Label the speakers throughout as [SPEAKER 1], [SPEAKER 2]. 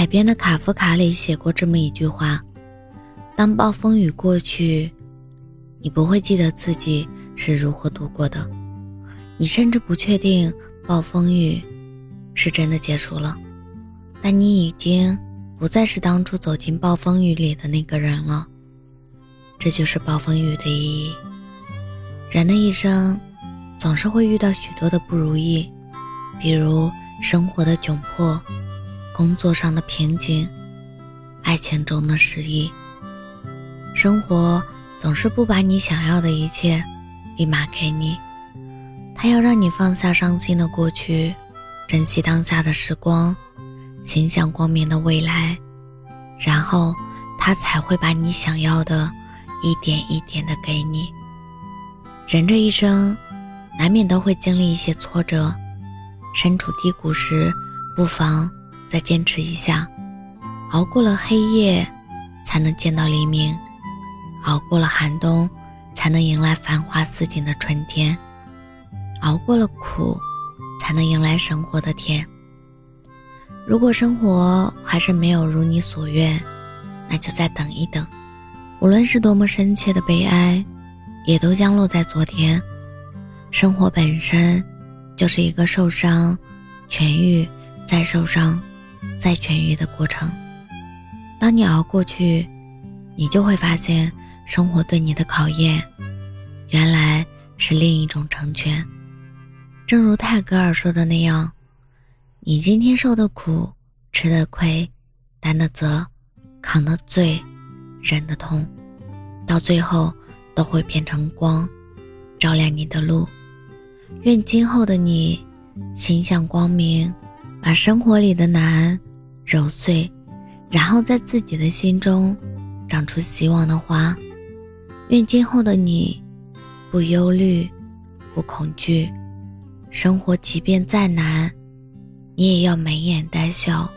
[SPEAKER 1] 海边的卡夫卡里写过这么一句话：“当暴风雨过去，你不会记得自己是如何度过的，你甚至不确定暴风雨是真的结束了。但你已经不再是当初走进暴风雨里的那个人了。这就是暴风雨的意义。人的一生总是会遇到许多的不如意，比如生活的窘迫。”工作上的瓶颈，爱情中的失意，生活总是不把你想要的一切立马给你，他要让你放下伤心的过去，珍惜当下的时光，心向光明的未来，然后他才会把你想要的一点一点的给你。人这一生，难免都会经历一些挫折，身处低谷时，不妨。再坚持一下，熬过了黑夜，才能见到黎明；熬过了寒冬，才能迎来繁花似锦的春天；熬过了苦，才能迎来生活的甜。如果生活还是没有如你所愿，那就再等一等。无论是多么深切的悲哀，也都将落在昨天。生活本身就是一个受伤、痊愈、再受伤。再痊愈的过程。当你熬过去，你就会发现，生活对你的考验，原来是另一种成全。正如泰戈尔说的那样，你今天受的苦、吃的亏、担的责、扛的罪、忍的痛，到最后都会变成光，照亮你的路。愿今后的你，心向光明。把生活里的难揉碎，然后在自己的心中长出希望的花。愿今后的你不忧虑，不恐惧，生活即便再难，你也要眉眼带笑，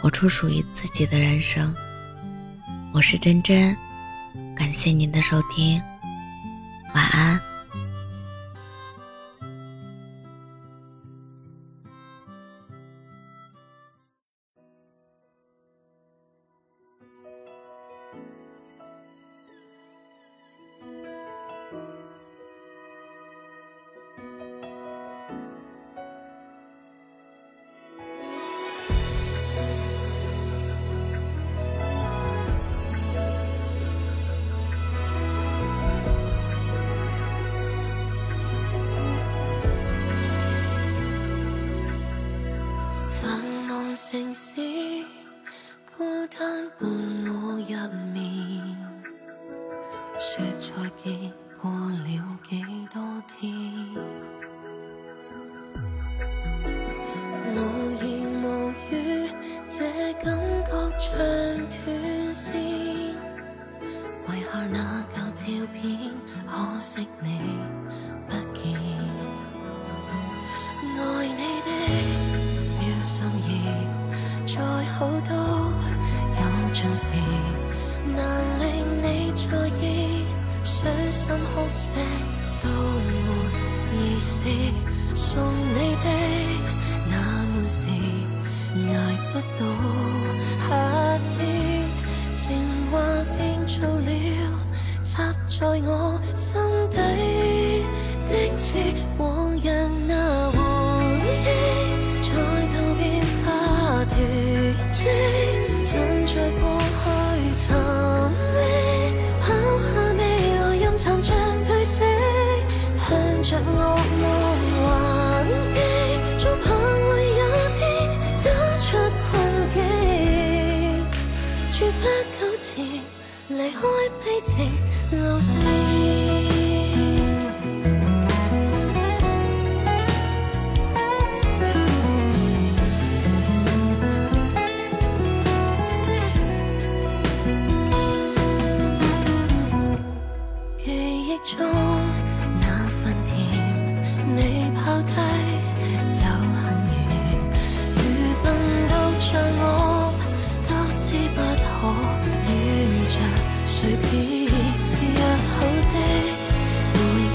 [SPEAKER 1] 活出属于自己的人生。我是真真，感谢您的收听，晚安。
[SPEAKER 2] 城市孤单伴我入眠，说再见过了几多天，无言无语，这感觉像断线。遗下那旧照片，可惜你心哭声都没意思。送你的那满是挨不到下次，情话变做了插在我心底的刺，往日离开悲情路线。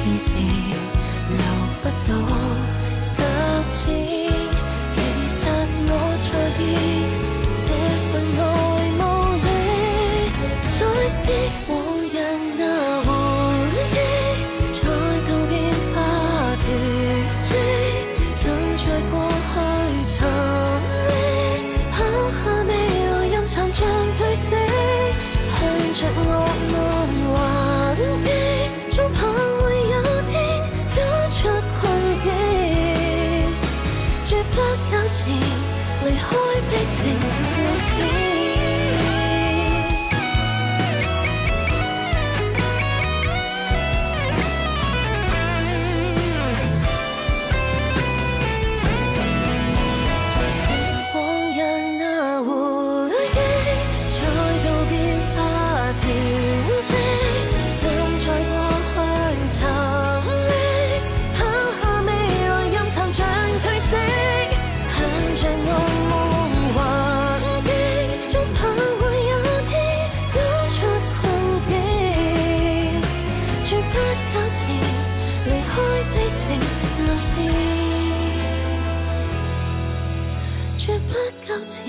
[SPEAKER 2] 现时留不到十次其实我在意这份爱没理再释往日那回忆再度变化停滞像在过去寻觅抛下未来任残像褪色向着落梦不久前，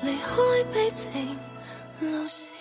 [SPEAKER 2] 離開悲情流逝。